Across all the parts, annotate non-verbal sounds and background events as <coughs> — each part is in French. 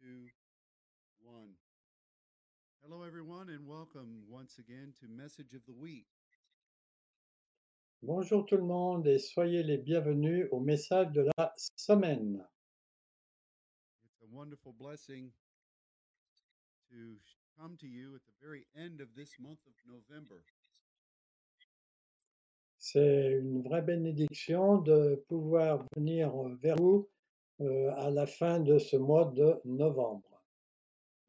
two, one. Hello, everyone, and welcome once again to Message of the Week. Bonjour tout le monde et soyez les bienvenus au message de la semaine. It's a wonderful blessing to come to you at the very end of this month of November. C'est une vraie bénédiction de pouvoir venir euh, vers vous à la fin de ce mois de novembre.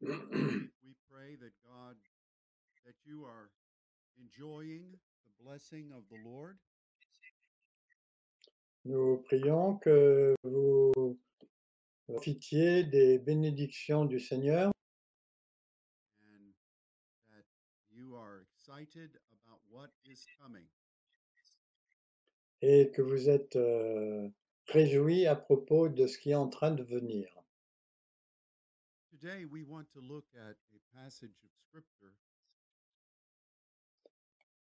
<clears throat> We pray that God, that you are enjoying the blessing of the Lord Nous prions que vous profitiez des bénédictions du Seigneur and that you are excited about what is coming. et que vous êtes euh, réjouis à propos de ce qui est en train de venir. Today, we want to look at a passage of Scripture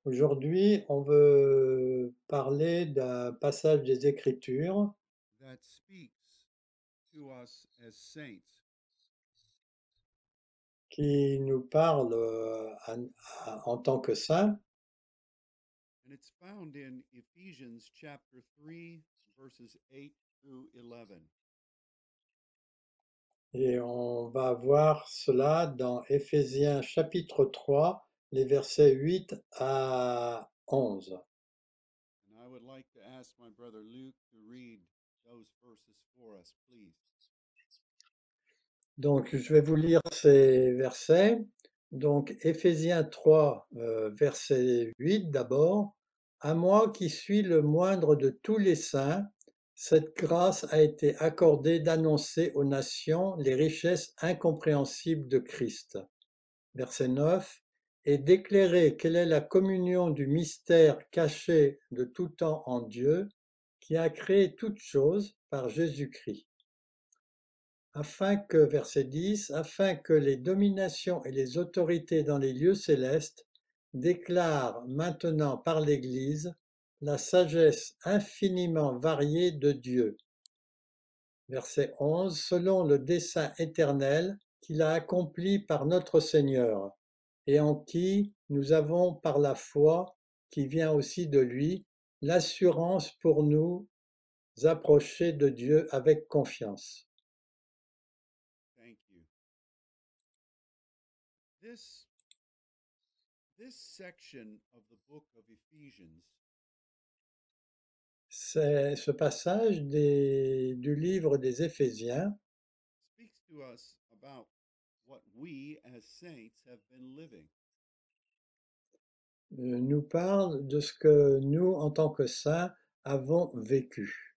Aujourd'hui, on veut parler d'un passage des Écritures that speaks to us as saints. qui nous parle euh, à- à- en tant que saints And it's found in Ephesians chapter 3, verses 8 through 11. et on va voir cela dans Éphésiens chapitre 3, les versets 8 à 11. And I would like to ask my brother Luke to read those verses for us, please. Donc, je vais vous lire ces versets. Donc, Éphésiens 3, euh, verset 8 d'abord. À moi qui suis le moindre de tous les saints, cette grâce a été accordée d'annoncer aux nations les richesses incompréhensibles de Christ. Verset 9. Et d'éclairer quelle est la communion du mystère caché de tout temps en Dieu, qui a créé toutes choses par Jésus-Christ afin que, verset 10, afin que les dominations et les autorités dans les lieux célestes déclarent maintenant par l'Église la sagesse infiniment variée de Dieu. Verset 11, selon le dessein éternel qu'il a accompli par notre Seigneur, et en qui nous avons par la foi, qui vient aussi de lui, l'assurance pour nous approcher de Dieu avec confiance. This section of the book of Ephesians C'est ce passage des- du livre des Éphésiens speaks to us about what we as saints have been living. euh, nous parle de ce que nous, en tant que saints, avons vécu.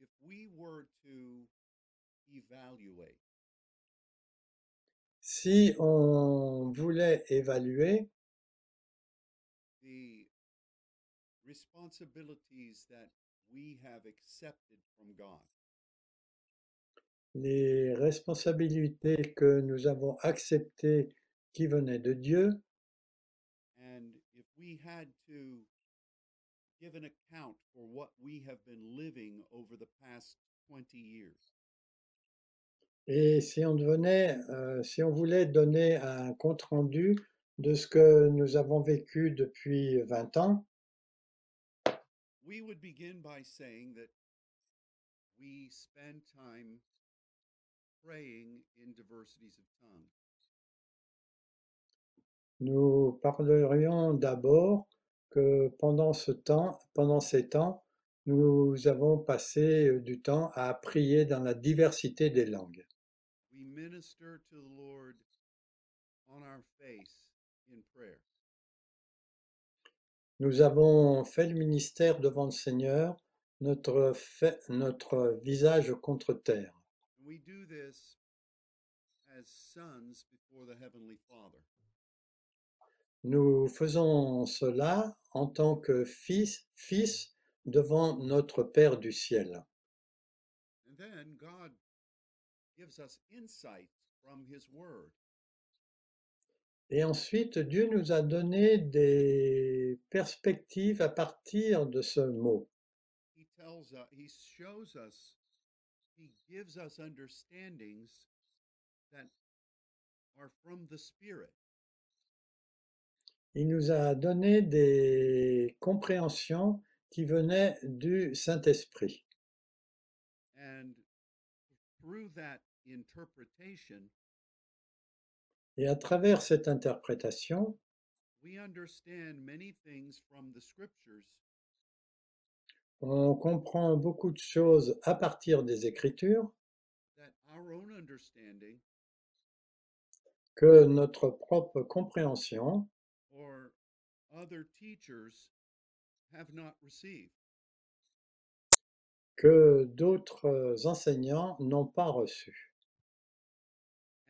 If we were to evaluate Si on voulait évaluer the responsibilities that we have accepted from God, les responsabilités que nous avons acceptées qui venaient de Dieu, and if we had to give an account for what we have been living over the past 20 years, et si on devenait, euh, si on voulait donner un compte-rendu de ce que nous avons vécu depuis 20 ans, we would begin by saying that we spend time praying in diversities of tongues. Nous parlerions d'abord que pendant ce temps, pendant ces temps, nous avons passé euh, du temps à prier dans la diversité des langues. Minister to the Lord on our face in prayer. Nous avons fait le ministère devant le Seigneur, notre, fait- notre visage contre terre. And we do this as sons before the Heavenly Father. Nous faisons cela en tant que fils, fils devant notre Père du ciel. And then God gives us insight from His Word. Et ensuite, Dieu nous a donné des perspectives à partir de ce mot. He tells us, He shows us, He gives us understandings that are from the Spirit. Il nous a donné des compréhensions qui venaient du Saint-Esprit. And through that Et à travers cette interprétation, we understand many things from the scriptures on comprend beaucoup de choses à partir des Écritures that our own understanding que notre propre compréhension or other teachers have not received. que d'autres enseignants n'ont pas reçues.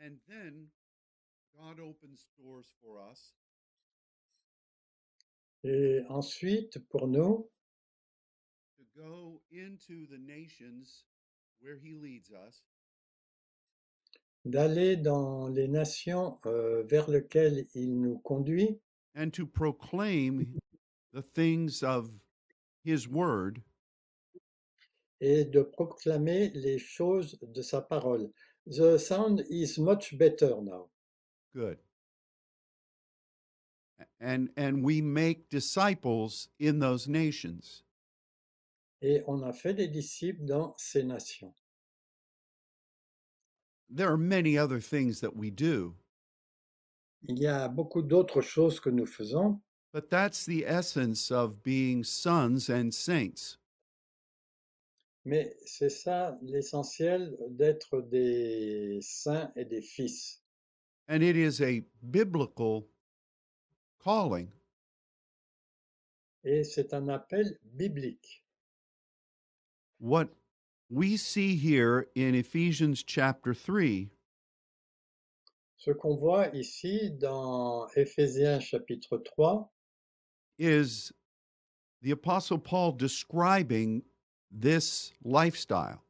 And then God opens doors for us. Et ensuite, pour nous, to go into the nations where He leads us. d'aller dans les nations euh, vers lesquelles il nous conduit. And to proclaim the things of His Word. Et de proclamer les choses de sa parole. The sound is much better now. Good. And and we make disciples in those nations. Et on a fait des disciples dans ces nations. There are many other things that we do, Il y a beaucoup d'autres choses que nous faisons, but that's the essence of being sons and saints. Mais c'est ça l'essentiel d'être des saints et des fils. And it is a biblical calling. Et c'est un appel biblique. What we see here in Ephesians chapter 3 Ce qu'on voit ici dans Éphésiens chapitre 3, is the Apostle Paul describing this lifestyle.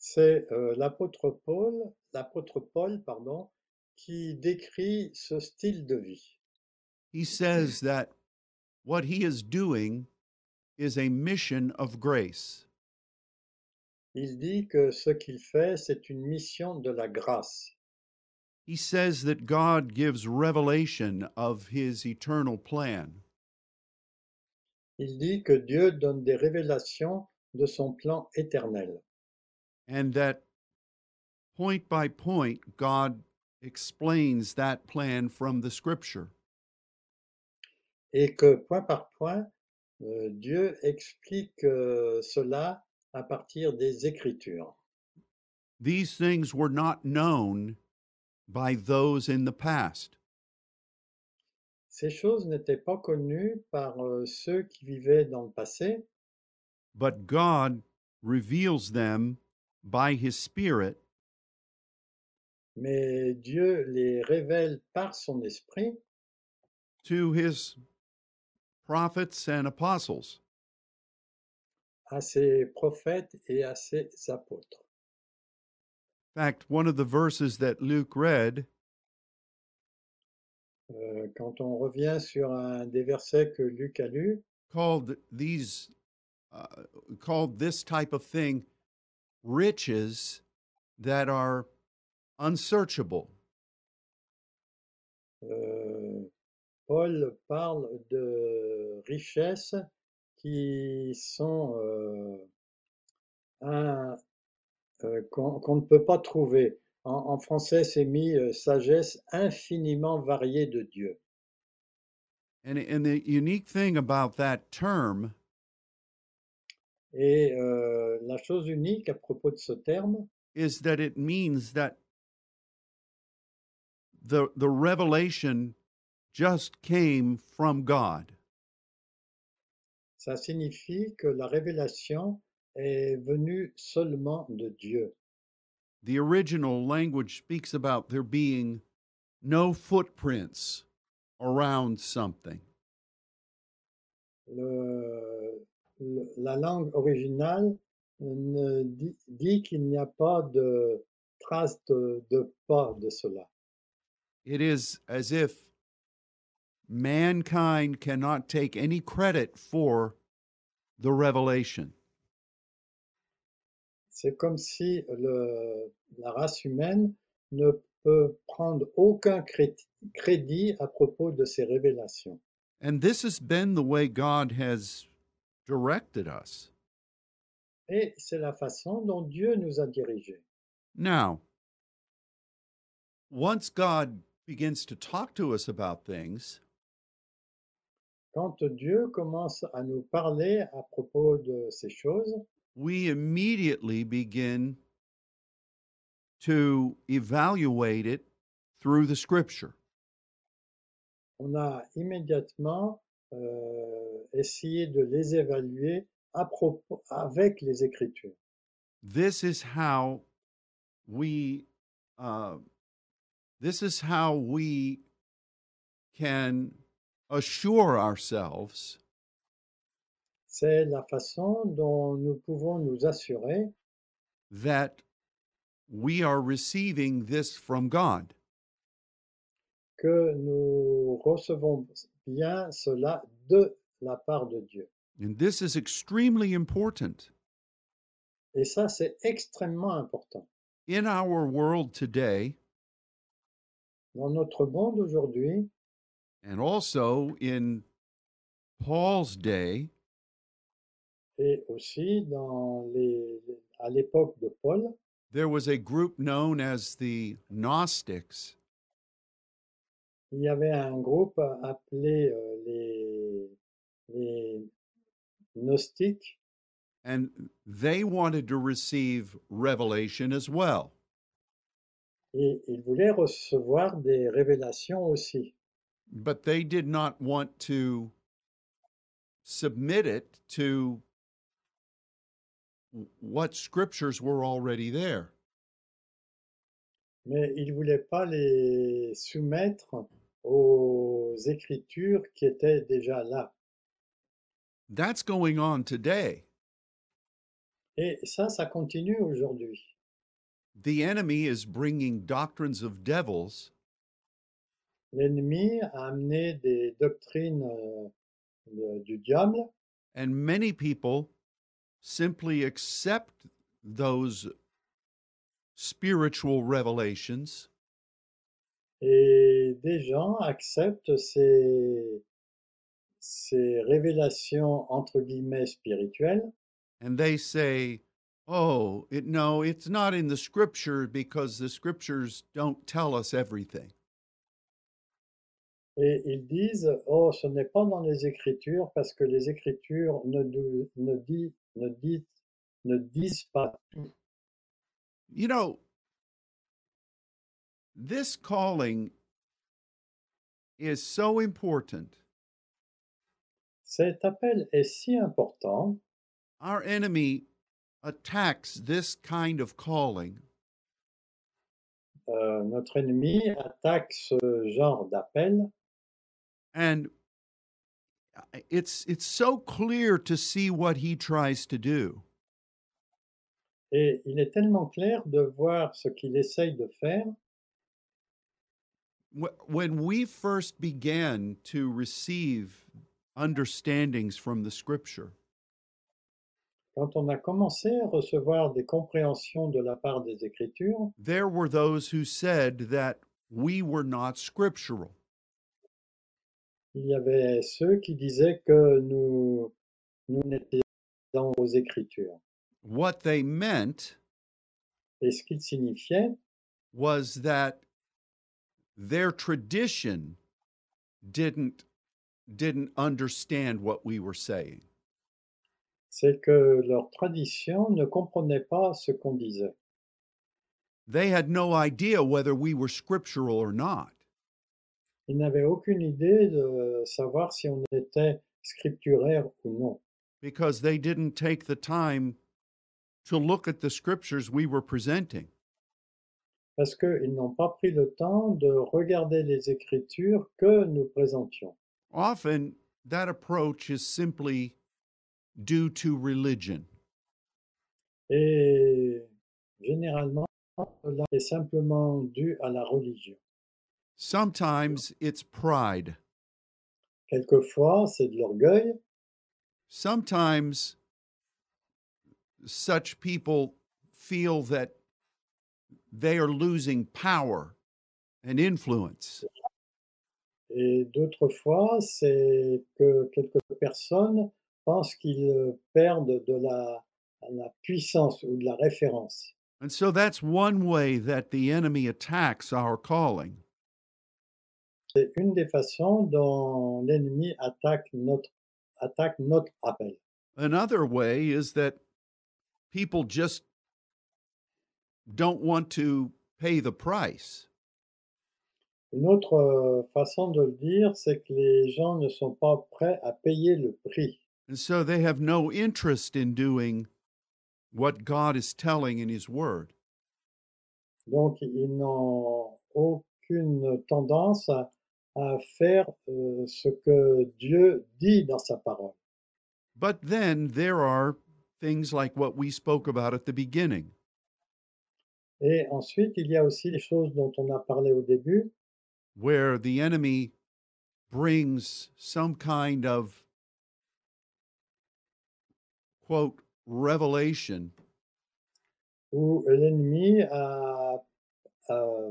c'est euh, l'apôtre Paul, l'apôtre Paul, pardon, qui décrit ce style de vie. He says that what he is doing is a mission of grace. Il dit que ce qu'il fait, c'est une mission de la grâce. He says that God gives revelation of his eternal plan. Il dit que Dieu donne des révélations de son plan éternel. and that point by point, God explains that plan from the scripture. Et que point par point, euh, Dieu explique euh, cela à partir des Écritures. These things were not known by those in the past, Ces choses n'étaient pas connues par euh, ceux qui vivaient dans le passé, but God reveals them by his Spirit mais Dieu les révèle par son esprit to his prophets and apostles. à ses prophètes et à ses apôtres. In fact, one of the verses that Luke read quand on revient sur un des versets que Luc a lus, called these uh, called this type of thing riches that are unsearchable. euh, Paul parle de richesses qui sont euh, un- euh, qu'on qu'on ne peut pas trouver. En, en français, c'est mis euh, sagesse infiniment variée de Dieu. And, and the unique thing about that term Et euh, la chose unique à propos de ce terme, is that it means that the, the revelation just came from God. ça signifie que la révélation est venue seulement de Dieu. The original language speaks about there being no footprints around something. Le- le- la langue originale ne dit, dit qu'il n'y a pas de trace de, de pas de cela. It is as if mankind cannot take any credit for the revelation. C'est comme si le- la race humaine ne peut prendre aucun cré- crédit à propos de ces révélations. And this has been the way God has directed us. Et c'est la façon dont Dieu nous a dirigés. Now, once God begins to talk to us about things, Quand Dieu commence à nous parler à propos de ces choses, we immediately begin to evaluate it through the scripture. on a immédiatement euh, essayé de les évaluer à propos, avec les Écritures. This is how we uh, this is how we can assure ourselves C'est la façon dont nous pouvons nous assurer that we are receiving this from God. que nous recevons bien cela de la part de Dieu. And this is extremely important. Et ça, c'est extrêmement important. In our world today, Dans notre monde aujourd'hui, and also in Paul's day, et aussi dans les, à l'époque de Paul, there was a group known as the Gnostics, il y avait un groupe appelé euh, les, les Gnostiques, and they wanted to receive revelation as well. et ils voulaient recevoir des révélations aussi. But they did not want to submit it to what scriptures were already there. Mais ils ne voulaient pas les soumettre aux écritures qui étaient déjà là. That's going on today. Et ça, ça continue aujourd'hui. The enemy is bringing doctrines of devils L'ennemi a amené des doctrines euh, de- du diable And many people simply accept those spiritual revelations et des gens acceptent ces, ces révélations entre guillemets spirituelles and they say, oh, it, no, it's not in the scripture because the scriptures don't tell us everything. et ils disent oh ce n'est pas dans les écritures parce que les écritures ne, ne, dit- ne, dit- ne disent pas tout. You know, this calling is so important. Cet appel est si important Our enemy attacks this kind of calling Euh, notre ennemi attaque ce genre d'appel and it's it's so clear to see what he tries to do. Et il est tellement clair de voir ce qu'il essaye de faire. When we first began to receive understandings from the scripture. Quand on a commencé à recevoir des compréhensions de la part des Écritures. there were those who said that we were not scriptural Il y avait ceux qui disaient que nous, nous n'étions dans aux Écritures. what they meant Et ce qu'il signifiait, was that their tradition didn't didn't understand what we were saying c'est que leur tradition ne comprenait pas ce qu'on disait. they had no idea whether we were scriptural or not Ils n'avaient aucune idée de savoir si on était scripturaire ou non, because they didn't take the time to look at the scriptures we were presenting. parce qu'ils n'ont pas pris le temps de regarder les Écritures que nous présentions. Often, that approach is simply due to religion. Et généralement, cela est simplement dû à la religion. Sometimes it's pride. Quelquefois, c'est de Sometimes such people feel that they are losing power and influence. Et d'autres fois, c'est que quelques personnes pensent qu'ils euh, perdent de la, la puissance ou de la référence. And so that's one way that the enemy attacks our calling. C'est une des façons dont l'ennemi attaque notre, attaque notre appel. Another way is that people just don't want to pay the price. Une autre euh, façon de le dire, c'est que les gens ne sont pas prêts à payer le prix. And so they have no interest in doing what God is telling in His Word. Donc, ils n'ont aucune tendance à, à faire euh, ce que Dieu dit dans sa parole. But then there are things like what we spoke about at the beginning. Et ensuite, il y a aussi les choses dont on a parlé au début, where the enemy brings some kind of quote revelation où l'ennemi a- a-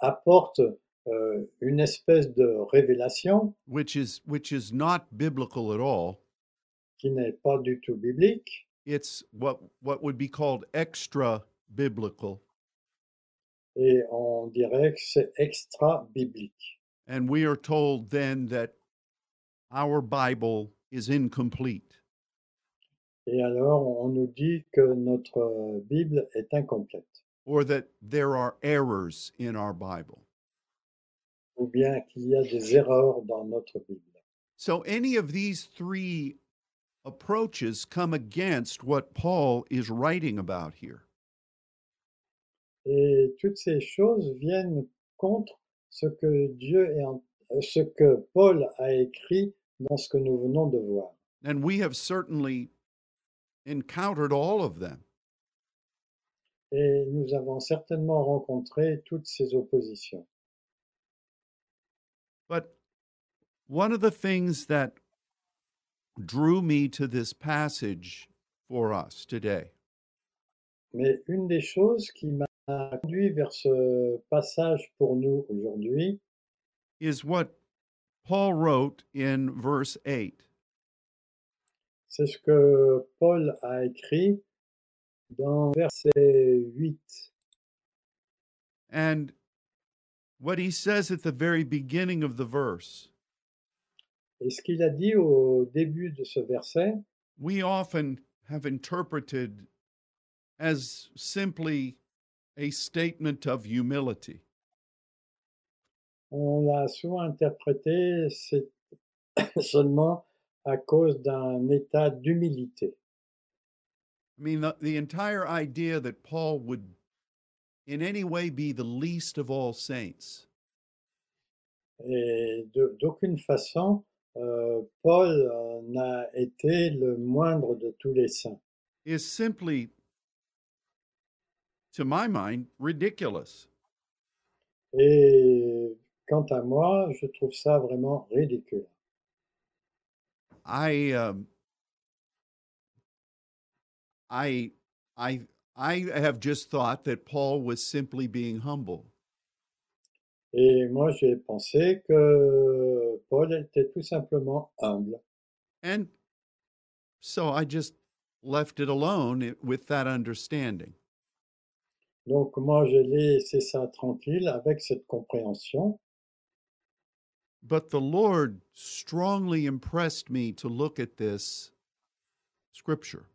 apporte euh, une espèce de révélation which is which is not biblical at all. qui n'est pas du tout biblique. it's what what would be called extra biblical. Et on dirait que c'est extra-biblique. and we are told then that our bible is incomplete. Et alors, on nous dit que notre Bible est incomplète, or that there are errors in our bible ou bien qu'il y a des erreurs dans notre Bible. so any of these three approaches come against what paul is writing about here Et toutes ces choses viennent contre ce que Dieu est en- euh, ce que Paul a écrit dans ce que nous venons de voir. And we have certainly encountered all of them. Et nous avons certainement rencontré toutes ces oppositions. But one of the things that drew me to this passage for us today Mais une des choses qui m'a conduit vers ce passage pour nous aujourd'hui, is what Paul wrote in verse 8. c'est ce que Paul a écrit dans verset 8. And what he says at the very beginning of the verse. Et ce qu'il a dit au début de ce verset, we often have interpreted as simply a statement of humility. on l'a souvent interprété c'est <coughs> seulement à cause d'un état d'humilité. I mean, the, the entire idea that Paul would in any way be the least of all saints Et d'aucune façon, euh, Paul euh, n'a été le moindre de tous les saints. is simply, to my mind, ridiculous. Et quant à moi, je trouve ça vraiment ridicule. I, um, I, I, I have just thought that Paul was simply being humble. Et moi, j'ai pensé que Paul était tout simplement humble. And so I just left it alone eh, with that understanding. Donc moi, j'ai laissé ça tranquille avec cette compréhension. But the Lord strongly impressed me to look at this scripture.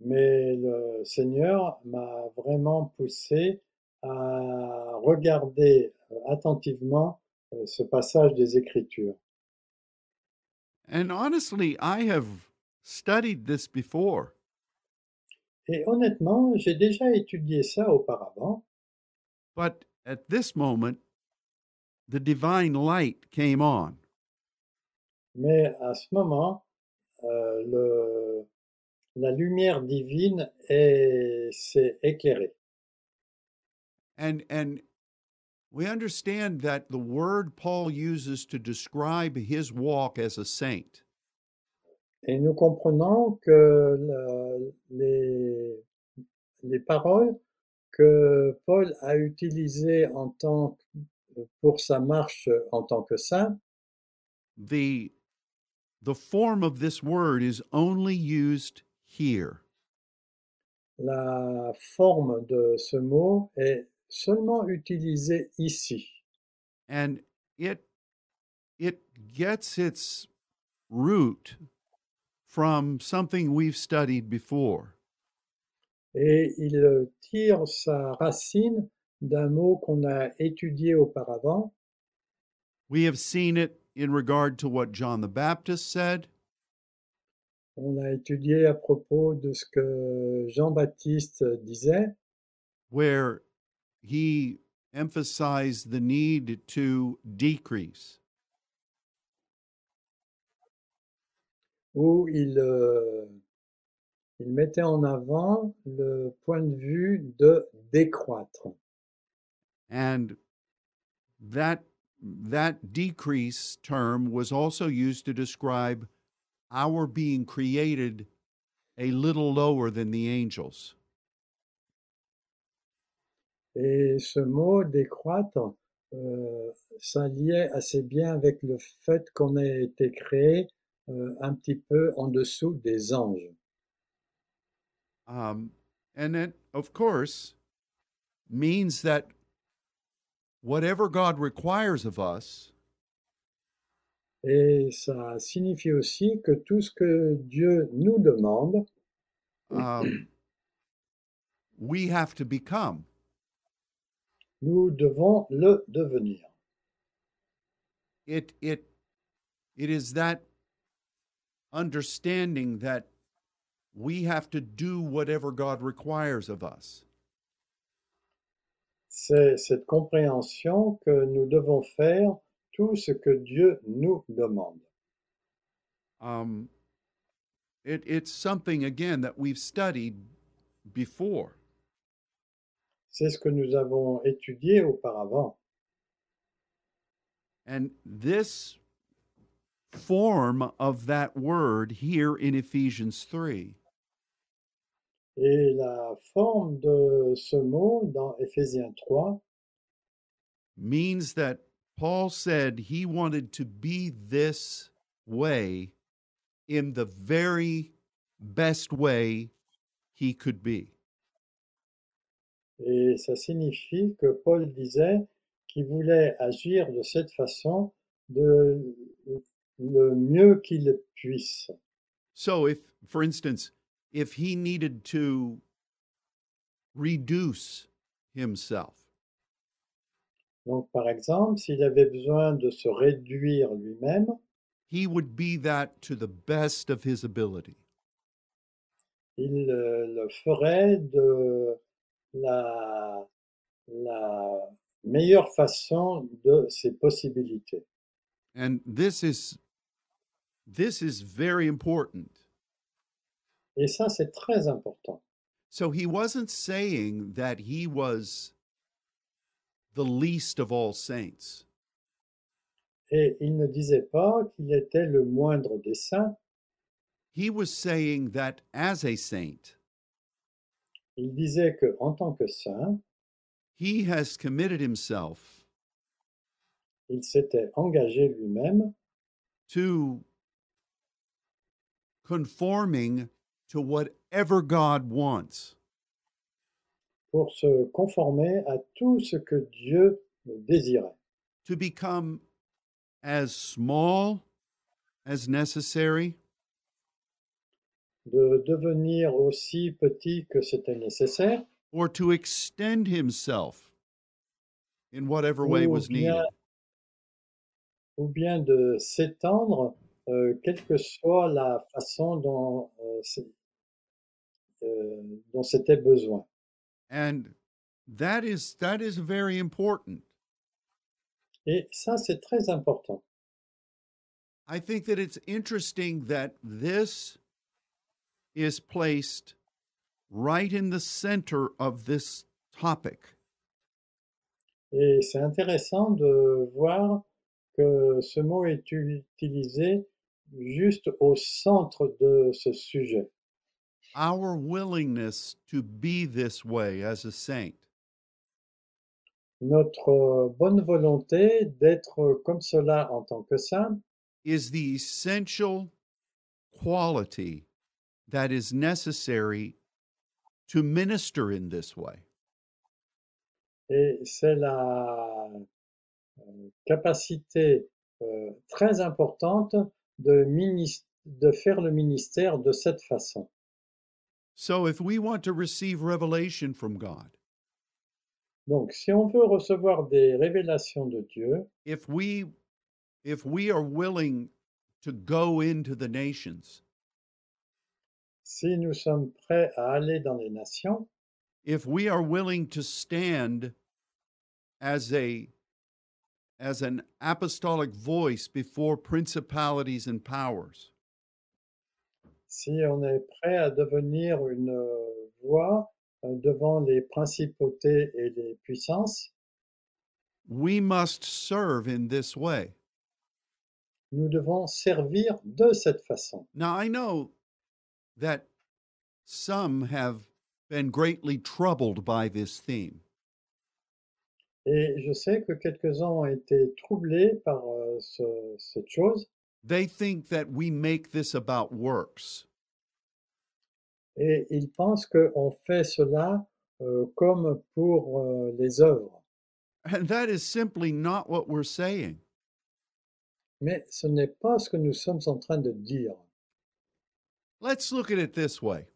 Mais le Seigneur m'a vraiment poussé à regarder euh, attentivement euh, ce passage des Écritures. And honestly, I have studied this before, Et honnêtement, j'ai déjà étudié ça auparavant, but at this moment, the divine light came on. mais à ce moment, euh, le- la lumière divine est- s'est éclairée. And and we understand that the word Paul uses to describe his walk as a saint Et nous comprenons que le- les, les paroles que Paul a utilisées en tant pour sa marche en tant que saint, the the form of this word is only used here. la forme de ce mot est seulement utilisée ici. and it it gets its root from something we've studied before Et il tire sa racine d'un mot qu'on a étudié auparavant. we have seen it in regard to what John the Baptist said On a étudié à propos de ce que Jean-Baptiste disait, where he emphasized the need to decrease où il, euh, il mettait en avant le point de vue de décroître. and that that decrease term was also used to describe our being created a little lower than the angels Et ce mot décroître euh, s'alliait assez bien avec le fait qu'on ait été créé euh, un petit peu en dessous des anges. Um, and it, of course, means that whatever God requires of us, Et ça signifie aussi que tout ce que Dieu nous demande, um, we have to become. nous devons le devenir. It, it, it is that understanding that we have to do whatever God requires of us. C'est cette compréhension que nous devons faire tout ce que Dieu nous demande. Um, it, it's something, again, that we've studied before. C'est ce que nous avons étudié auparavant. And this form of that word here in Ephesians 3 Et la forme de ce mot dans Éphésiens 3 means that Paul said he wanted to be this way in the very best way he could be. et ça signifie que Paul disait qu'il voulait agir de cette façon de le mieux qu'il puisse. So, if, for instance, if he needed to reduce himself, Donc par exemple, s'il avait besoin de se réduire lui-même, he would be that to the best of his ability. il le ferait de la, la meilleure façon de ses possibilités. And this is this is very important. Et ça, c'est très important. So he wasn't saying that he was the least of all saints. Et il ne disait pas qu'il était le moindre des saints, He was saying that as a saint, il disait que en tant que saint, he has committed himself il s'était engagé lui-même to conforming to whatever God wants. Pour se conformer à tout ce que Dieu désirait, to become as small as necessary, de devenir aussi petit que c'était nécessaire, or to extend himself in whatever way ou was bien, needed? ou bien de s'étendre, euh, quelle que soit la façon dont, euh, euh, dont c'était besoin. And that is that is very important. Et ça, c'est très important. I think that it's interesting that this is placed right in the center of this topic. Et c'est intéressant de voir que ce mot est utilisé juste au centre de ce sujet. Our willingness to be this way as a saint. Notre euh, bonne volonté d'être comme cela en tant que saint is the essential quality that is necessary to minister in this way. et c'est la euh, capacité euh, très importante de, de faire le ministère de cette façon. So, if we want to receive revelation from God, Donc, si on veut recevoir des révélations de Dieu, if we if we are willing to go into the nations, si nous sommes prêts à aller dans les nations, if we are willing to stand as a as an apostolic voice before principalities and powers, si on est prêt à devenir une euh, voix euh, devant les principautés et les puissances, we must serve in this way. nous devons servir de cette façon. Now, I know that some have been greatly troubled by this theme. Et je sais que quelques-uns ont été troublés par euh, ce- cette chose They think that we make this about works. et ils pensent qu'on fait cela euh, comme pour euh, les œuvres. And that is simply not what we're saying. Mais ce n'est pas ce que nous sommes en train de dire. Let's look at it this way.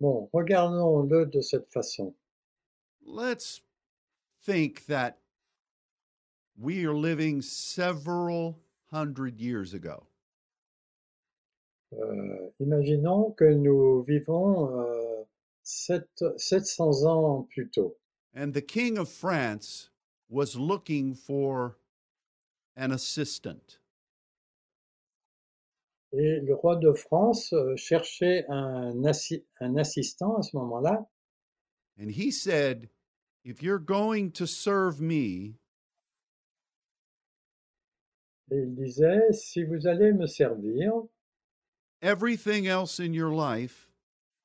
Bon, regardons-le de cette façon. Let's think that we are living several hundred years ago. Euh, imaginons que nous vivons euh, sept- 700 ans plus tôt. And the King of France was looking for an assistant. Et le roi de France euh, cherchait un, assi- un assistant à ce moment-là. And he said, If you're going to serve me, Et il disait, si vous allez me servir, everything else in your life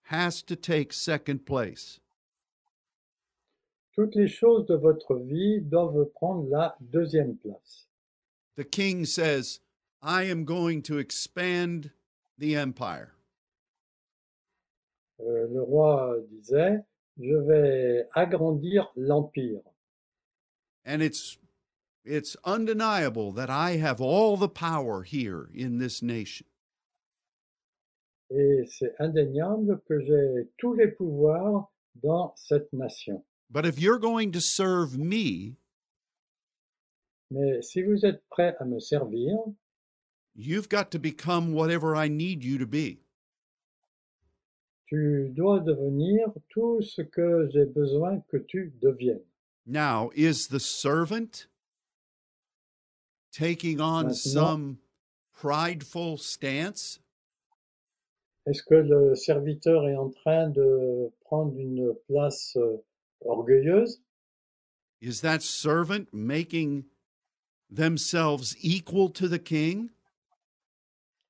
has to take second place. toutes les choses de votre vie doivent prendre la deuxième place. The king says, I am going to expand the empire. Euh, le roi disait, je vais agrandir l'empire. And it's it's undeniable that I have all the power here in this nation. Et c'est indéniable que j'ai tous les pouvoirs dans cette nation. But if you're going to serve me, Mais si vous êtes prêt à me servir, you've got to become whatever I need you to be. tu dois devenir tout ce que j'ai besoin que tu deviennes. Now, is the servant taking on some prideful stance? Est-ce que le serviteur est en train de prendre une place euh, orgueilleuse Is that servant making themselves equal to the king?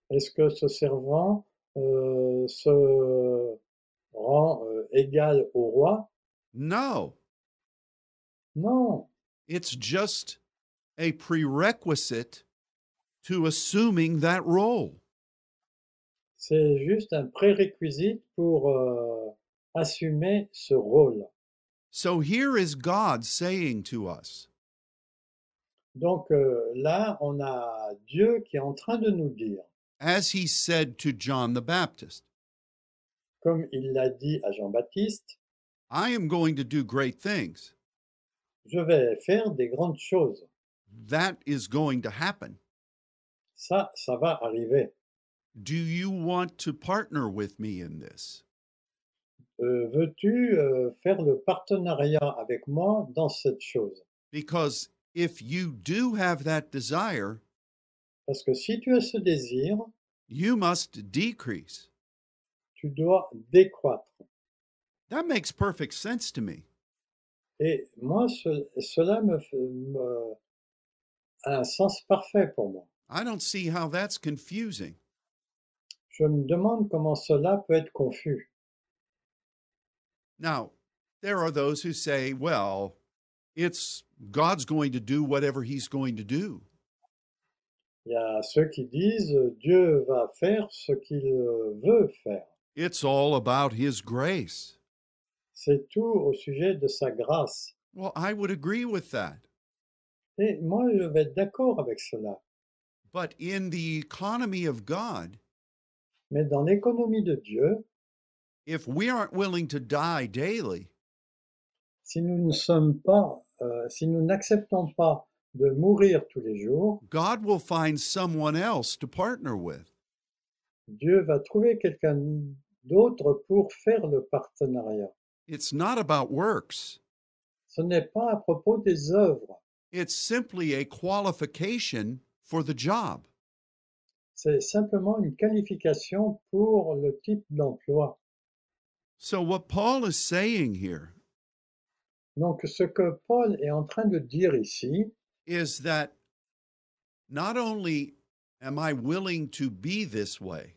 Est-ce que ce servant euh, se rend euh, égal au roi No, Non, it's just a prerequisite to assuming that role. c'est juste un prérequis pour euh, assumer ce rôle. So here is God saying to us, Donc euh, là, on a Dieu qui est en train de nous dire, as he said to John the Baptist, comme il l'a dit à Jean-Baptiste, I am going to do great things. je vais faire des grandes choses. That is going to happen. Ça, ça va arriver. Do you want to partner with me in this? Euh, Veux-tu euh, faire le partenariat avec moi dans cette chose Because if you do have that desire, Parce que si tu as ce désir, you must decrease. tu dois décroître. That makes perfect sense to me. Et moi, ce- cela me, me- un sens parfait pour moi. I don't see how that's confusing. Je me demande comment cela peut être confus. Now, there are those who say, well, it's God's going to do whatever he's going to do. Il y a ceux qui disent Dieu va faire ce qu'il veut faire. It's all about his grace. C'est tout au sujet de sa grâce. Well, I would agree with that. Et moi, je vais être d'accord avec cela. But in the economy of God, Mais dans l'économie de Dieu, if we aren't willing to die daily, si nous ne sommes pas, euh, si nous n'acceptons pas de mourir tous les jours, God will find someone else to partner with. Dieu va trouver quelqu'un d'autre pour faire le partenariat. It's not about works, Ce n'est pas à propos des œuvres, it's simply a qualification for the job. c'est simplement une qualification pour le type d'emploi. So, what Paul is saying here Donc ce que Paul est en train de dire ici, is that not only am I willing to be this way,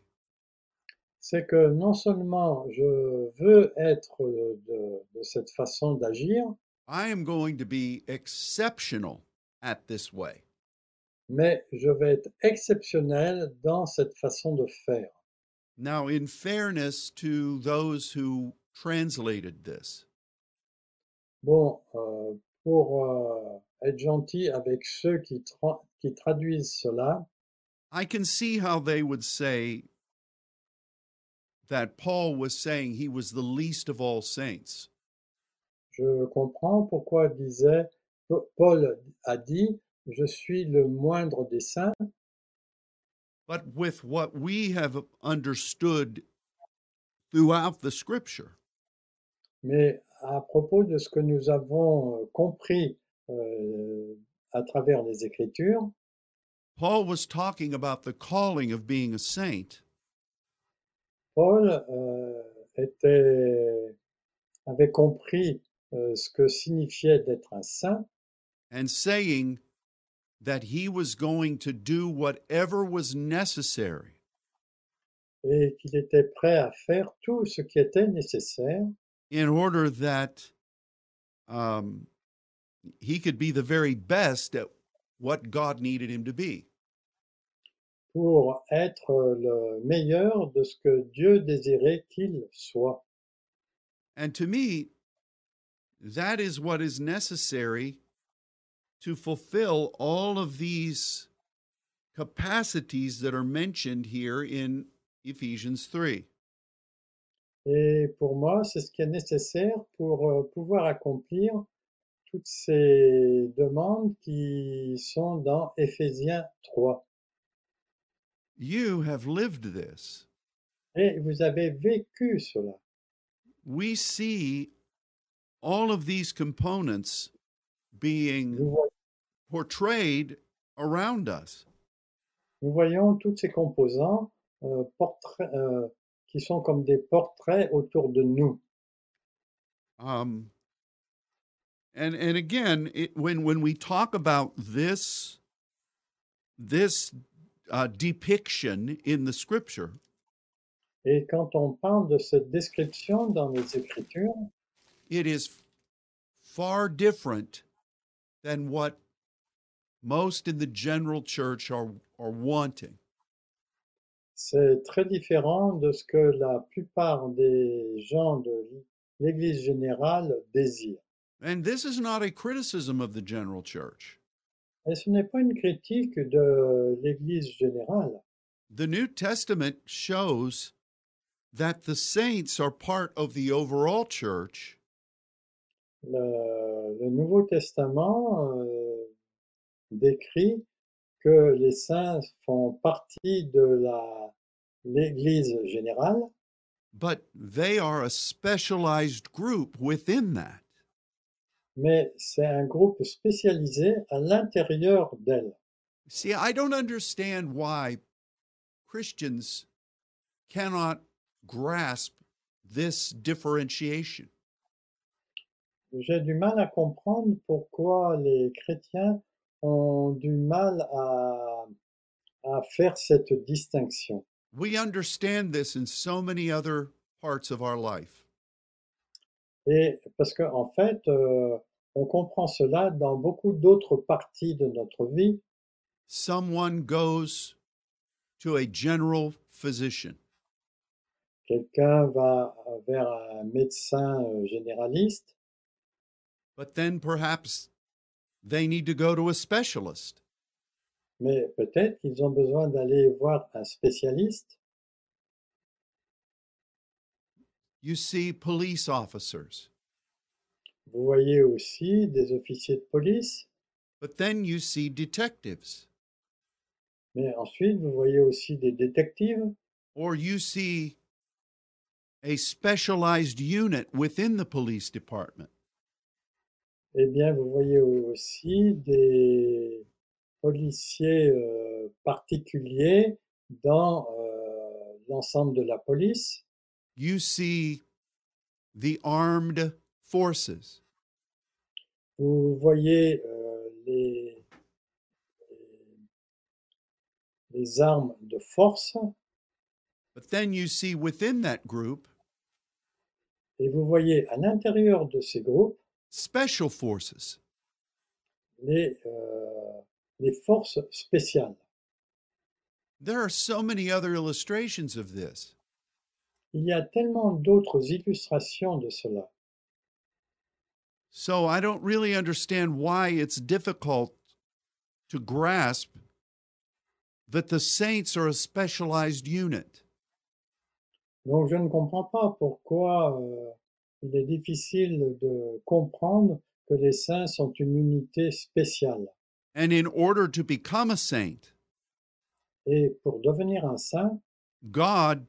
c'est que non seulement je veux être de, de cette façon d'agir, I am going to be exceptional at this way. mais je vais être exceptionnel dans cette façon de faire. Now, in fairness to those who translated this, Bon, euh, pour euh, être gentil avec ceux qui, tra- qui traduisent cela, I can see how they would say that Paul was saying he was the least of all saints. Je comprends pourquoi disait, Pa- Paul a dit, je suis le moindre des saints, But with what we have understood throughout the scripture, mais à propos de ce que nous avons euh, compris euh, à travers les Écritures, Paul was talking about the calling of being a saint, Paul euh, était, avait compris ce que signifiait d'être un saint and saying that he was going to do whatever was necessary et qu'il était prêt à faire tout ce qui était nécessaire in order that um, he could be the very best at what God needed him to be. pour être le meilleur de ce que Dieu désirait qu'il soit. And to me, that is what is necessary to fulfill all of these capacities that are mentioned here in Ephesians 3. Et pour moi, c'est ce qui est nécessaire pour euh, pouvoir accomplir toutes ces demandes qui sont dans Éphésiens 3. You have lived this. Et vous avez vécu cela. We see all of these components being portrayed around us. nous voyons tous ces composants euh, portraits, euh, qui sont comme des portraits autour de nous. Um, and and again, it, when when we talk about this this uh, depiction in the scripture, Et quand on parle de cette description dans les Écritures, it is far different than what most in the general church are are wanting. c'est très différent de ce que la plupart des gens de l'Église générale désirent. And this is not a criticism of the general church. Et ce n'est pas une critique de l'Église générale. The New Testament shows that the saints are part of the overall church Le, le Nouveau Testament euh, décrit que les saints font partie de l'Église générale, but they are a specialized group within that. mais c'est un groupe spécialisé à l'intérieur d'elle. See, I don't understand why Christians cannot grasp this differentiation. J'ai du mal à comprendre pourquoi les chrétiens ont du mal à, à faire cette distinction. We understand this in so many other parts of our life. Et parce qu'en en fait, euh, on comprend cela dans beaucoup d'autres parties de notre vie. Someone goes to a general physician. Quelqu'un va vers un médecin euh, généraliste, but then perhaps they need to go to a specialist. mais peut-être qu'ils ont besoin d'aller voir un spécialiste. You see police officers, Vous voyez aussi des officiers de police, but then you see detectives, mais ensuite vous voyez aussi des détectives, or you see a specialized unit within the police department. Eh bien vous voyez aussi des policiers euh, particuliers dans euh, l'ensemble de la police. You see the armed forces. Vous voyez euh, les, les, armes de force But then you see within that group et vous voyez à l'intérieur de ces groupes special forces. les, euh, les forces spéciales. There are so many other illustrations of this. Il y a tellement d'autres illustrations de cela. So I don't really understand why it's difficult to grasp that the saints are a specialized unit. Donc je ne comprends pas pourquoi euh, il est difficile de comprendre que les saints sont une unité spéciale. And in order to become a saint, Et pour devenir un saint, God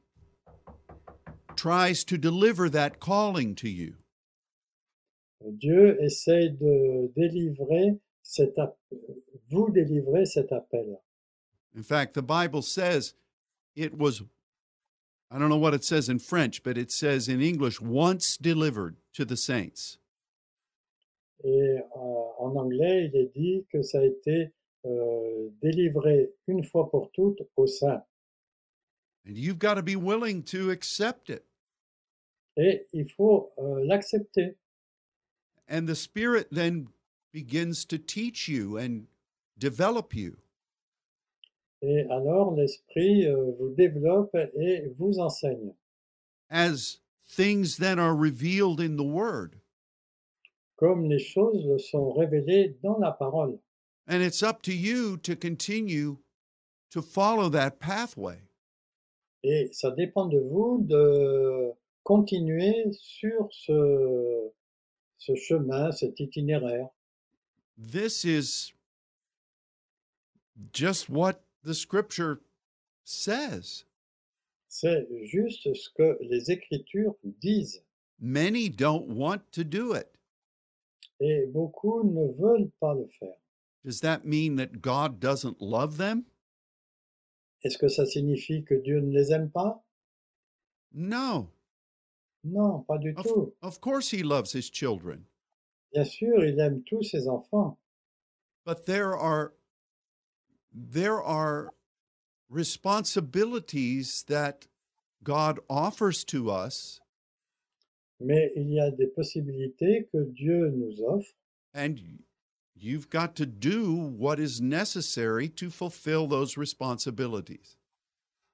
tries to deliver that calling to you. Dieu essaye de délivrer cet vous délivrer cet appel. In fact, the Bible says it was, I don't know what it says in French, but it says in English, once delivered to the saints. Et euh, en anglais, il est dit que ça a été euh, délivré une fois pour toutes aux saints. And you've got to be willing to accept it. Et il faut euh, l'accepter. And the Spirit then begins to teach you and develop you. Et alors l'Esprit euh, vous développe et vous enseigne. as things then are revealed in the Word. comme les choses le sont révélées dans la parole. And it's up to you to continue to follow that pathway. Et ça dépend de vous de continuer sur ce, ce chemin, cet itinéraire. This is just what the scripture says. C'est juste ce que les Écritures disent. Many don't want to do it. Et beaucoup ne veulent pas le faire. Does that mean that God doesn't love them? Est-ce que ça signifie que Dieu ne les aime pas No. Non, pas du Of, tout. of course, He loves His children. Bien sûr, il aime tous ses enfants. But there are there are responsibilities that God offers to us Mais il y a des possibilités que Dieu nous offre and you've got to do what is necessary to fulfill those responsibilities.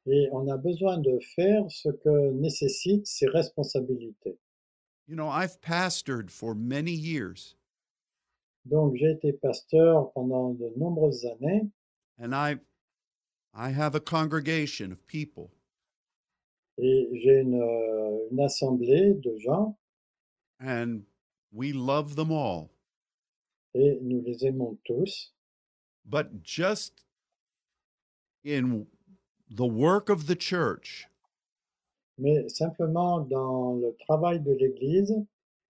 et on a besoin de faire ce que nécessitent ces responsabilités. You know, I've pastored for many years Donc j'ai été pasteur pendant de nombreuses années and I I have a congregation of people et j'ai une, euh, une assemblée de gens and we love them all. et nous les aimons tous. But just in the work of the church, Mais simplement dans le travail de l'Église,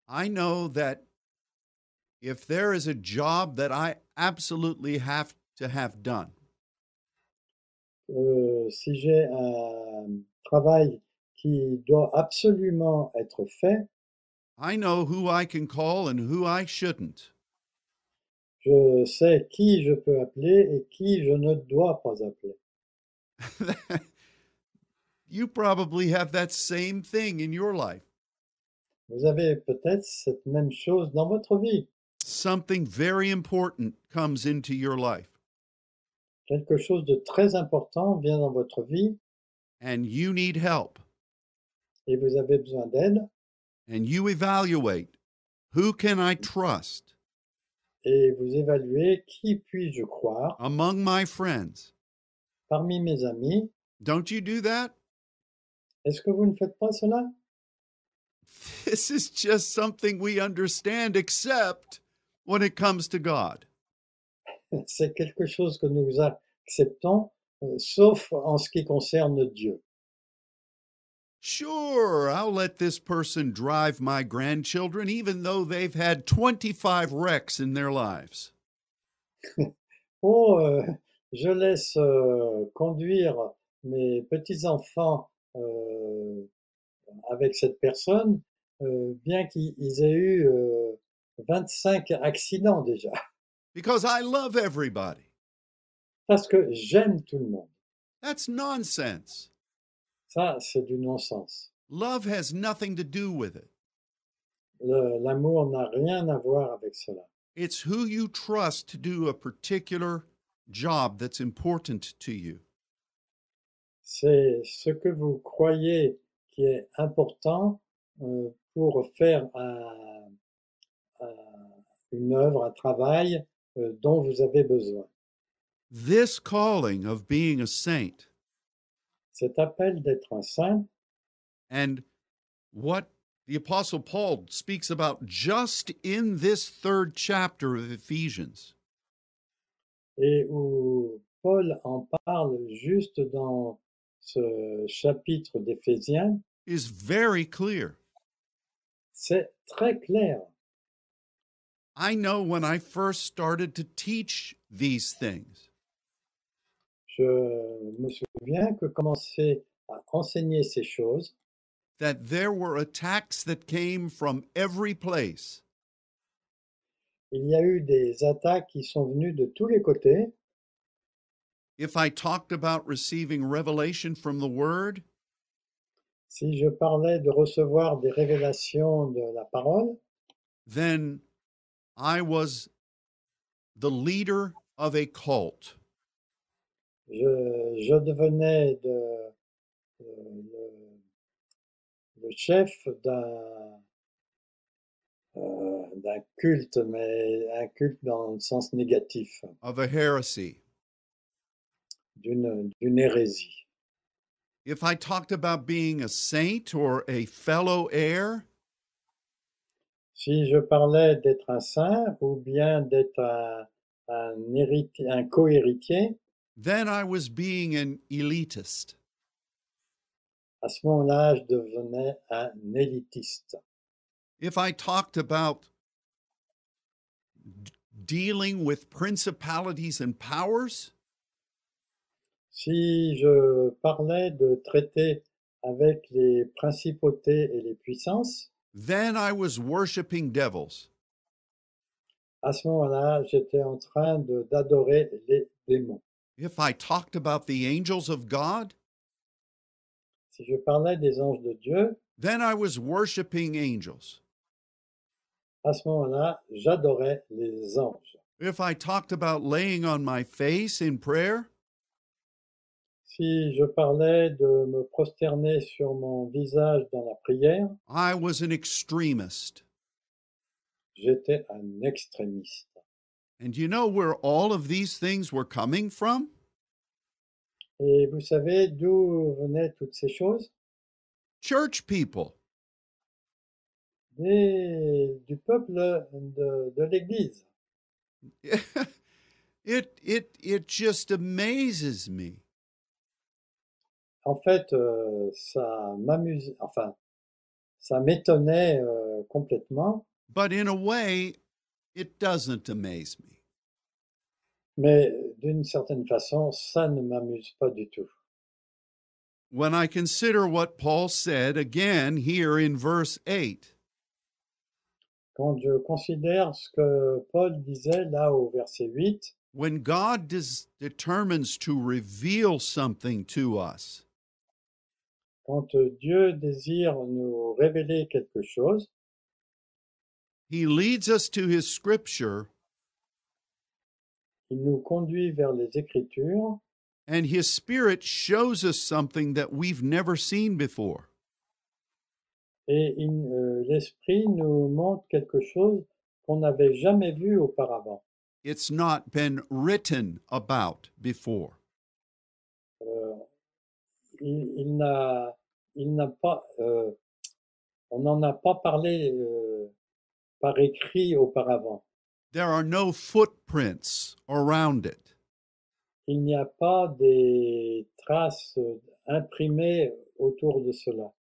I know that if there is a job that I absolutely have to have done, euh, si j'ai un travail qui doit absolument être fait, I know who I can call and who I shouldn't. je sais qui je peux appeler et qui je ne dois pas appeler. <laughs> You probably have that same thing in your life. Vous avez peut-être cette même chose dans votre vie. Something very important comes into your life, Quelque chose de très important vient dans votre vie and you need help, et vous avez besoin d'aide and you evaluate who can I trust? Et vous évaluez qui puis-je croire among my friends. parmi mes amis. Don't you do that? Est-ce que vous ne faites pas cela? <laughs> This is just something we understand, except when it comes to God. <laughs> C'est quelque chose que nous acceptons, euh, sauf en ce qui concerne Dieu. Sure, I'll let this person drive my grandchildren, even though they've had 25 wrecks in their lives. <laughs> Oh, euh, je laisse euh, conduire mes petits-enfants euh, avec cette personne, euh, bien qu'ils ils aient eu euh, 25 accidents déjà, Because I love everybody. parce que j'aime tout le monde. That's nonsense. Ça, c'est du non-sens. Love has nothing to do with it. Le- L'amour n'a rien à voir avec cela. It's who you trust to do a particular job that's important to you. C'est ce que vous croyez qui est important euh, pour faire un- un- une œuvre, un travail Euh, dont vous avez besoin. This calling of being a saint Cet appel d'être un saint, and what the Apostle Paul speaks about just in this third chapter of Ephesians et où Paul en parle juste dans ce chapitre d'Éphésiens, is very clear. c'est très clair. I know when I first started to teach these things, Je me souviens que commencer euh, à enseigner ces choses, that there were attacks that came from every place. il y a eu des attaques qui sont venues de tous les côtés. If I talked about receiving revelation from the Word, Si je parlais de recevoir des révélations de la parole, then I was the leader of a cult. je, je devenais de- de- le, le chef d'un euh, d'un culte, mais un culte dans le sens négatif, of a heresy. d'une d'une hérésie. If I talked about being a saint or a fellow heir, Si je parlais d'être un saint ou bien d'être un, un, un co-héritier, then I was being an elitist. à ce moment-là, je devenais un élitiste. If I talked about dealing with principalities and powers, Si je parlais de traiter avec les principautés et les puissances, then I was worshiping devils. à ce moment-là, j'étais en train d'adorer les démons. If I talked about the angels of God, Si je parlais des anges de Dieu, then I was worshiping angels. à ce moment-là, j'adorais les anges. If I talked about laying on my face in prayer, Si je parlais de me prosterner sur mon visage dans la prière, I was an extremist. j'étais un extrémiste. And you know where all of these things were coming from? Et vous savez d'où venaient toutes ces choses? Church people. Des- Du peuple de, de l'Église. <laughs> it it it just amazes me. En fait, euh, ça m'amuse, enfin, ça m'étonnait euh, complètement, But in a way, it doesn't amaze me. mais d'une certaine façon, ça ne m'amuse pas du tout. When I consider what Paul said again here in verse 8, Quand je considère ce que Paul disait là au verset 8, when God determines to reveal something to us, Quand Dieu désire nous révéler quelque chose, he leads us to his scripture il nous conduit vers les Écritures and his spirit shows us something that we've never seen before. et euh, l'Esprit nous montre quelque chose qu'on n'avait jamais vu auparavant. It's not been written about before. Euh, il il n'a il n'a pas, euh, on n'en a pas parlé euh, par écrit auparavant. There are no footprints around it. Il n'y a pas des traces imprimées autour de cela.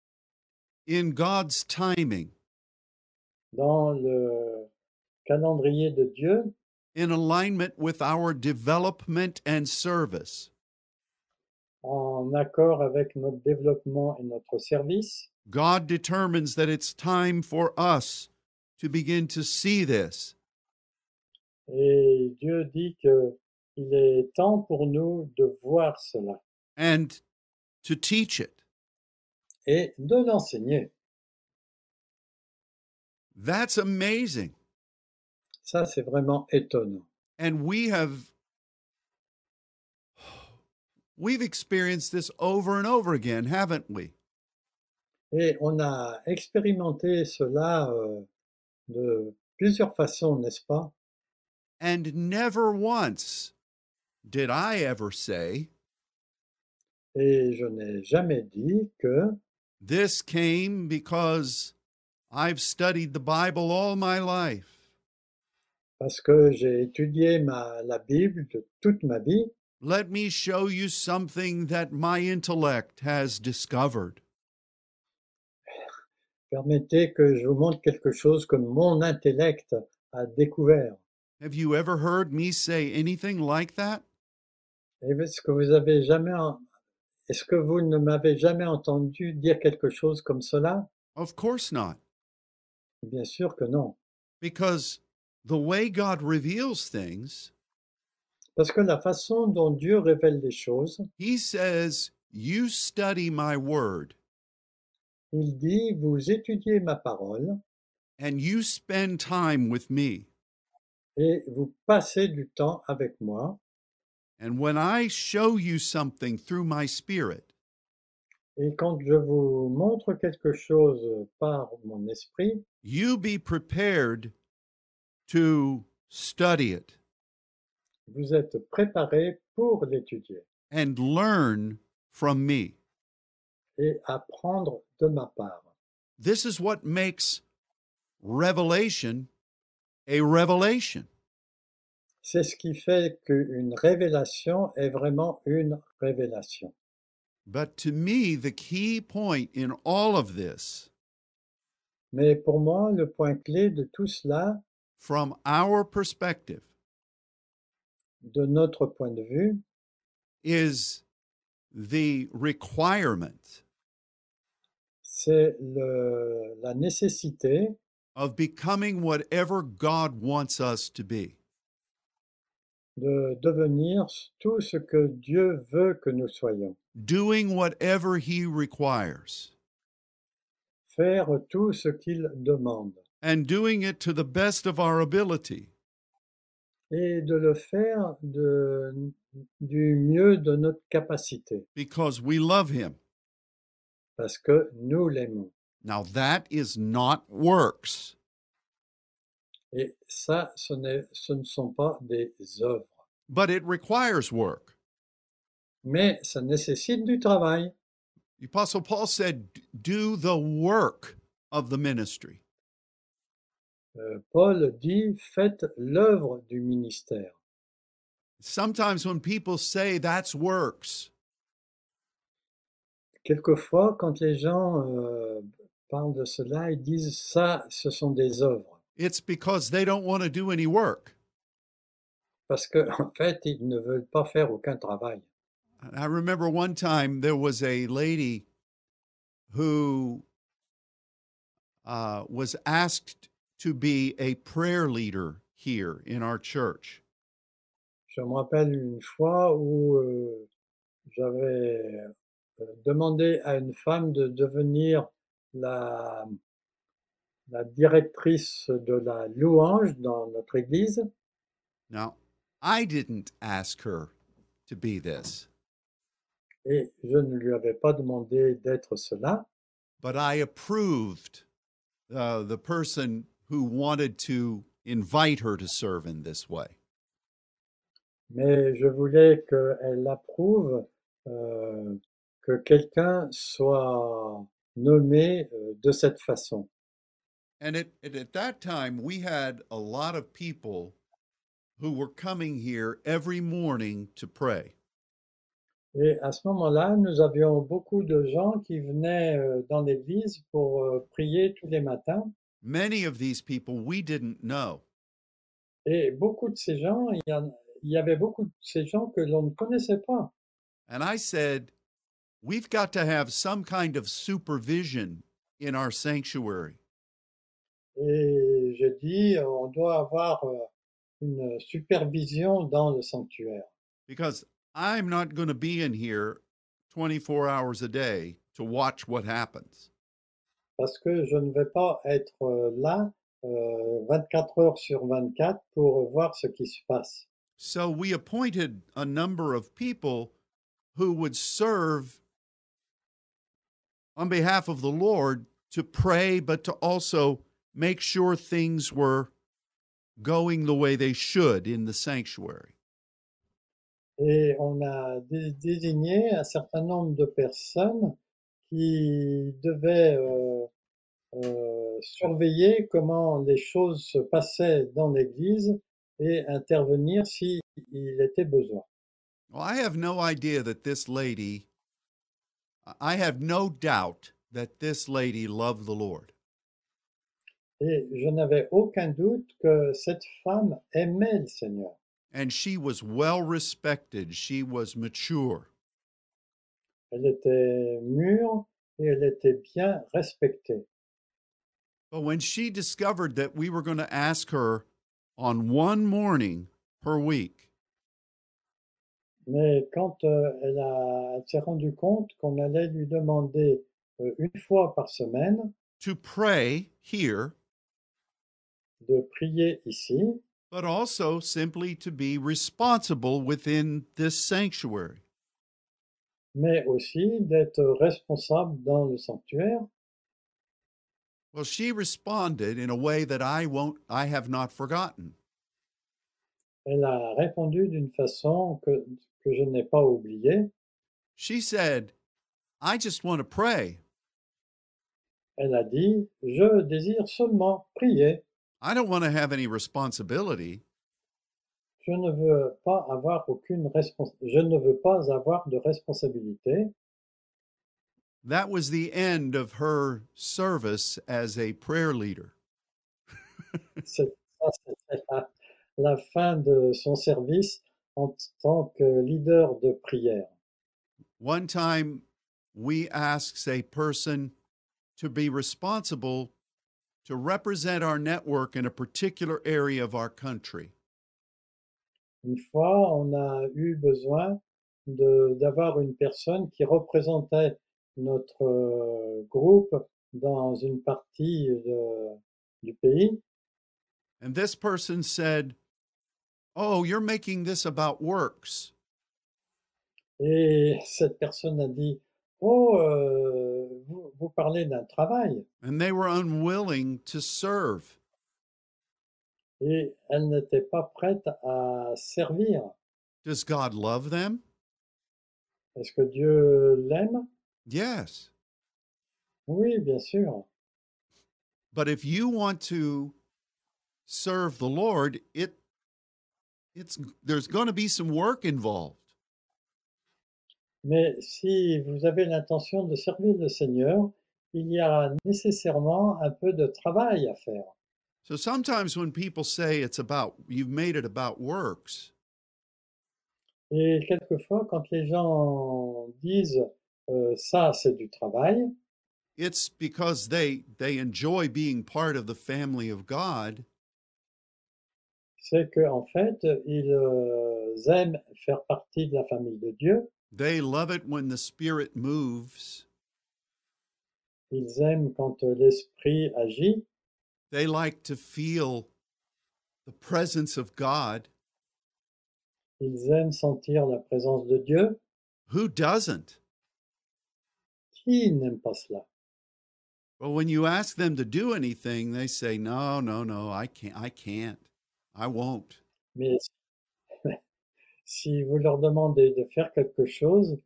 In God's timing, Dans le calendrier de Dieu, in alignment with our development and service, en accord avec notre développement et notre service, God determines that it's time for us to begin to see this. et Dieu dit que il est temps pour nous de voir cela and to teach it. et de l'enseigner. That's amazing. Ça, c'est vraiment étonnant. And we have we've experienced this over and over again, haven't we? Et on a expérimenté cela euh, de plusieurs façons, n'est-ce pas? And never once did I ever say Et je n'ai jamais dit que this came because I've studied the Bible all my life. parce que j'ai étudié ma, la Bible de toute ma vie, Let me show you something that my intellect has discovered. permettez que je vous montre quelque chose que mon intellect a découvert. Have you ever heard me say anything like that? Eh est-ce que vous avez jamais, est-ce que vous ne m'avez jamais entendu dire quelque chose comme cela Of course not. Bien sûr que non. Because the way God reveals things, Parce que la façon dont Dieu révèle les choses, He says, You study my word il dit, vous étudiez ma parole and you spend time with me. et vous passez du temps avec moi. And when I show you something through my spirit, Et quand je vous montre quelque chose par mon esprit, you be prepared to study it vous êtes préparé pour l'étudier and learn from me. et apprendre de ma part. This is what makes revelation a revelation. C'est ce qui fait qu'une révélation est vraiment une révélation. But to me, the key point in all of this, Mais pour moi, le point clé de tout cela, from our perspective, de notre point de vue, is the requirement c'est le- la nécessité of becoming whatever God wants us to be. de devenir tout ce que Dieu veut que nous soyons, doing whatever he requires, faire tout ce qu'il demande. And doing it to the best of our ability, et de le faire de- du mieux de notre capacité, because we love him. parce que nous l'aimons. Now, that is not works. Et ça, ce, ce ne sont pas des œuvres, but it requires work. mais ça nécessite du travail. The Apostle Paul said, Do the work of the ministry. Euh, Paul dit, faites l'œuvre du ministère. Sometimes when people say that's works, Quelquefois, quand les gens euh, parlent de cela, ils disent, ça, ce sont des œuvres. it's because they don't want to do any work. Parce qu'en en fait, ils ne veulent pas faire aucun travail. I remember one time there was a lady who uh, was asked to be a prayer leader here in our church. Je me rappelle une fois où euh, j'avais, euh, demander à une femme de devenir la, la directrice de la louange dans notre église. Now, I didn't ask her to be this, Et je ne lui avais pas demandé d'être cela, but I approved uh, the person who wanted to invite her to serve in this way. mais je voulais qu'elle approuve euh, que quelqu'un soit nommé euh, de cette façon. And at, at, at that time, we had a lot of people who were coming here every morning to pray. Et à ce moment-là, nous avions beaucoup de gens qui venaient euh, dans l'église pour euh, prier tous les matins. Many of these people we didn't know. Et beaucoup de ces gens, il y, en- il y avait beaucoup de ces gens que l'on ne connaissait pas. And I said, we've got to have some kind of supervision in our sanctuary. Et on doit avoir euh, une supervision dans le sanctuaire. because I'm not going to be in here 24 hours a day to watch what happens. Parce que je ne vais pas être euh, là euh, 24 heures sur 24 pour voir ce qui se passe. So we appointed a number of people who would serve on behalf of the Lord to pray, but to also make sure things were going the way they should in the sanctuary. Et on a dé- désigné un certain nombre de personnes qui devaient euh, euh, surveiller comment les choses se passaient dans l'Église et intervenir s'il était besoin. Well, I have no idea that this lady, I have no doubt that this lady loved the Lord. Et je n'avais aucun doute que cette femme aimait le Seigneur. and she was well respected. She was mature. Elle était mûre et elle était bien respectée. But when she discovered that we were going to ask her on one morning per week Mais quand euh, elle, a- elle s'est rendue compte qu'on allait lui demander euh, une fois par semaine to pray here, de prier ici, but also simply to be responsible within this sanctuary, mais aussi d'être responsable dans le sanctuaire, well, she responded in a way that I won't, I have not forgotten. elle a répondu d'une façon que, que je n'ai pas oubliée. She said, I just want to pray. Elle a dit, je désire seulement prier. I don't want to have any responsibility. Je ne veux pas avoir aucune je ne veux pas avoir de responsabilité. That was the end of her service as a prayer leader. <laughs> C'est- la, la fin de son service en tant que leader de prière. One time, we asked a person to be responsible to represent our network in a particular area of our country. Une fois, on a eu besoin d'avoir une personne qui représentait notre euh, groupe dans une partie de- du pays. And this person said, Oh, you're making this about works. Et cette personne a dit, oh, euh, vous, vous parlez d'un travail. And they were unwilling to serve. Et elle n'était pas prête à servir. Does God love them? Est-ce que Dieu l'aime? Yes. Oui, bien sûr. But if you want to serve the Lord, it it's there's going to be some work involved. Mais si vous avez l'intention de servir le Seigneur, il y a nécessairement un peu de travail à faire. So sometimes when people say it's about you've made it about works, Et quelquefois, quand les gens disent euh, ça, c'est du travail, it's because they they enjoy being part of the family of God c'est qu'en fait, ils euh, aiment faire partie de la famille de Dieu They love it when the Spirit moves. Ils aiment quand euh, l'Esprit agit. They like to feel the presence of God. Ils aiment sentir la présence de Dieu. Who doesn't? Qui n'aime pas cela? But when you ask them to do anything, they say, "No, no, no, I can't. I can't. I won't." Mais <laughs> si vous leur demandez de faire quelque chose,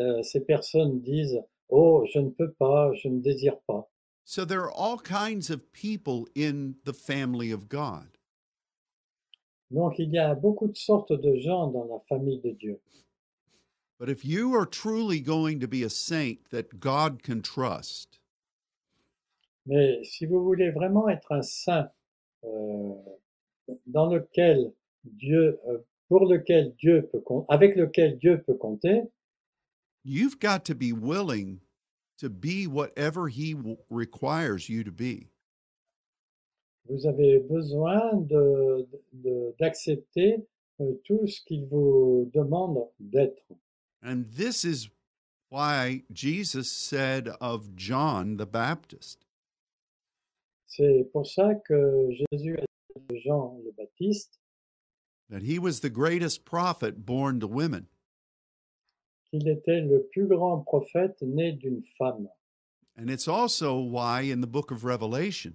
euh, ces personnes disent Oh, je ne peux pas, je ne désire pas. So there are all kinds of people in the family of God. Donc il y a beaucoup de sortes de gens dans la famille de Dieu. But if you are truly going to be a saint that God can trust, Mais si vous voulez vraiment être un saint euh, dans lequel Dieu, euh, pour lequel Dieu peut avec lequel Dieu peut compter, you've got to be willing to be whatever He requires you to be. vous avez besoin de- de- d'accepter euh, tout ce qu'il vous demande d'être. And this is why Jesus said of John the Baptist, C'est pour ça que Jésus a dit de Jean le Baptiste that he was the greatest prophet born to women. Qu'il était le plus grand prophète né d'une femme. And it's also why in the book of Revelation,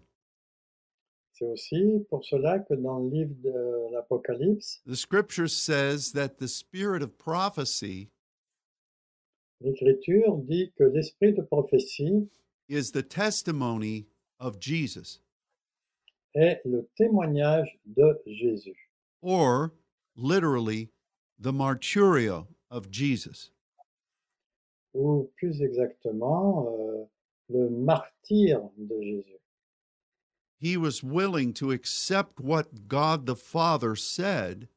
C'est aussi pour cela que dans le livre de l'Apocalypse, the scripture says that the spirit of prophecy l'Écriture dit que l'esprit de prophétie is the testimony of Jesus, est le témoignage de Jésus, or literally, the marturio of Jesus. Ou plus exactement, euh, le martyr de Jésus. He was willing to accept what God the Father said,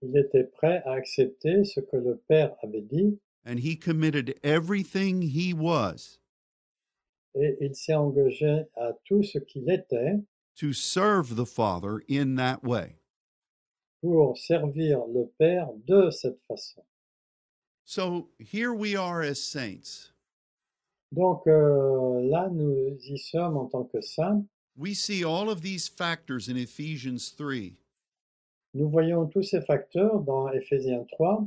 Il était prêt à accepter ce que le Père avait dit and he committed everything he was et il s'est engagé à tout ce qu'il était to serve the Father in that way. pour servir le Père de cette façon. So here we are as saints. Donc euh, là, nous y sommes en tant que saints. We see all of these factors in Ephesians 3. Nous voyons tous ces facteurs dans Éphésiens 3.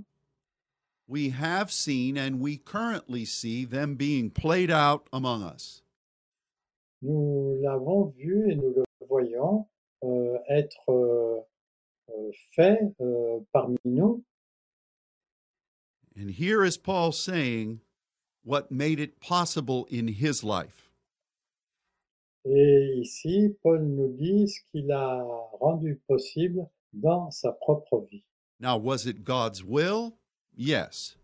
We have seen and we currently see them being played out among us. Nous l'avons vu et nous le voyons euh, être euh, euh, fait euh, parmi nous. And here is Paul saying what made it possible in his life. Et ici, Paul nous dit ce qu'il a rendu possible dans sa propre vie. Now, was it God's will? Yes.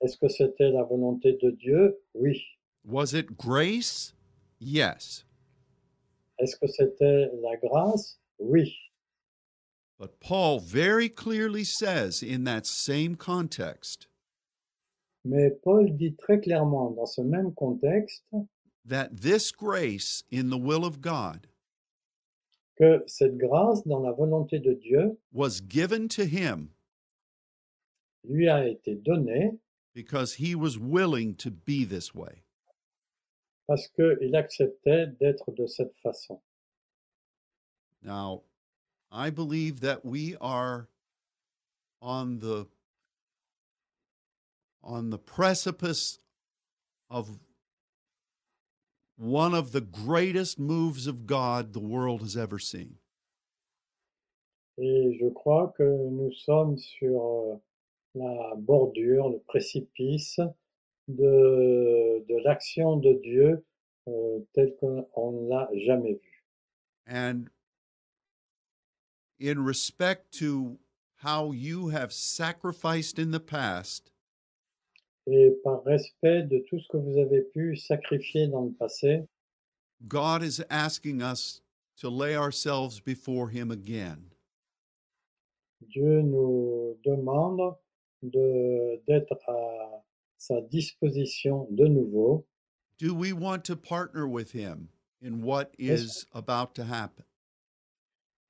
Est-ce que c'était la volonté de Dieu? Oui. Was it grace? Yes. Est-ce que c'était la grâce? Oui. But Paul very clearly says in that same context Mais Paul dit très clairement dans ce même contexte that this grace in the will of God que cette grâce dans la volonté de Dieu was given to him lui a été donnée because he was willing to be this way. parce qu'il acceptait d'être de cette façon. Now, I believe that we are on the on the precipice of one of the greatest moves of God the world has ever seen. Et je crois que nous sommes sur euh, la bordure, le précipice de, de l'action de Dieu euh, telle qu'on ne l'a jamais vue. And in respect to how you have sacrificed in the past, Et par respect de tout ce que vous avez pu sacrifier dans le passé, God is asking us to lay ourselves before Him again. Dieu nous demande de- d'être à sa disposition de nouveau. Do we want to partner with Him in what is about to happen?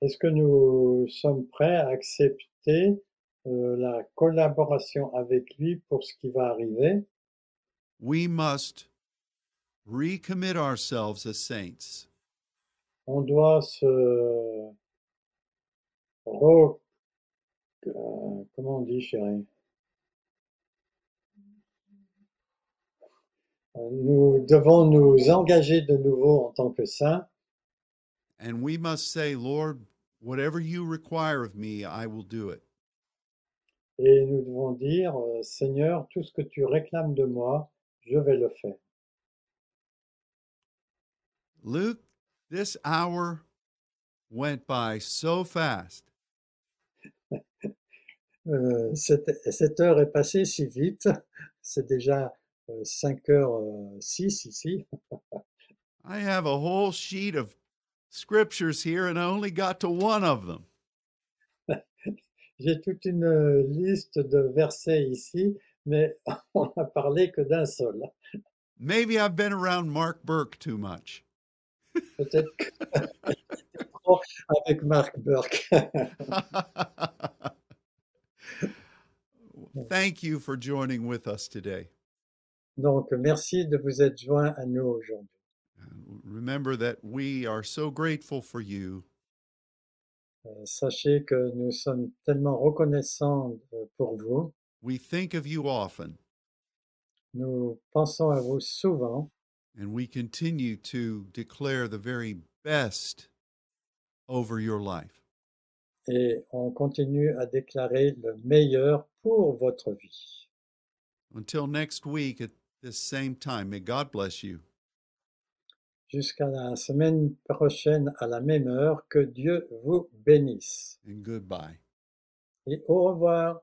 Est-ce que nous sommes prêts à accepter euh, la collaboration avec lui pour ce qui va arriver, we must recommit ourselves as saints on doit se re- euh, comment on dit, chérie? Euh, Nous devons nous engager de nouveau en tant que saints and we must say, Lord, whatever you require of me, I will do it. et nous devons dire, euh, Seigneur, tout ce que tu réclames de moi, je vais le faire. Luke, this hour went by so fast. <laughs> Euh, cette, cette heure est passée si vite, c'est déjà euh, 5h06 euh, ici. <laughs> I have a whole sheet of scriptures here, and I only got to one of them. <laughs> J'ai toute une euh, liste de versets ici, mais <laughs> on n'a parlé que d'un seul. Maybe I've been around Mark Burke too much. Peut-être trop <laughs> avec Marc Burke. Thank you for joining with us today. Donc, merci de vous être joint à nous aujourd'hui. Remember that we are so grateful for you, Euh, Sachez que nous sommes tellement reconnaissants euh, pour vous. we think of you often, Nous pensons à vous souvent and we continue to declare the very best over your life. et on continue à déclarer le meilleur pour votre vie. Until next week at this same time, may God bless you. Jusqu'à la semaine prochaine à la même heure, que Dieu vous bénisse. and goodbye. Et au revoir.